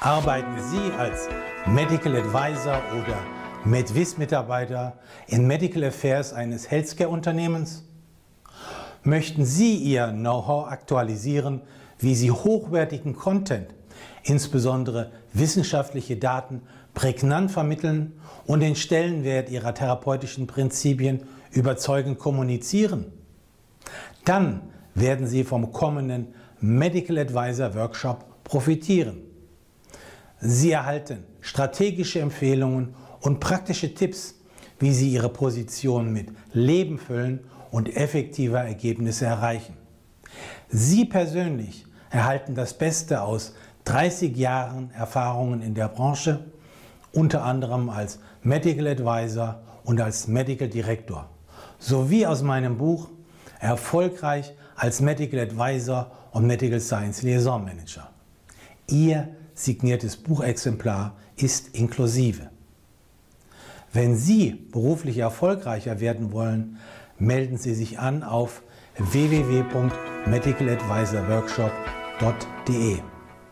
Arbeiten Sie als Medical Advisor oder MedVis-Mitarbeiter in Medical Affairs eines Healthcare-Unternehmens? Möchten Sie Ihr Know-how aktualisieren, wie Sie hochwertigen Content, insbesondere wissenschaftliche Daten, prägnant vermitteln und den Stellenwert Ihrer therapeutischen Prinzipien überzeugend kommunizieren? Dann werden Sie vom kommenden Medical Advisor Workshop profitieren. Sie erhalten strategische Empfehlungen und praktische Tipps, wie Sie Ihre Position mit Leben füllen und effektiver Ergebnisse erreichen. Sie persönlich erhalten das Beste aus 30 Jahren Erfahrungen in der Branche, unter anderem als Medical Advisor und als Medical Director, sowie aus meinem Buch Erfolgreich als Medical Advisor und Medical Science Liaison Manager. Ihr signiertes Buchexemplar ist inklusive. Wenn Sie beruflich erfolgreicher werden wollen, melden Sie sich an auf www.medicaladvisorworkshop.de.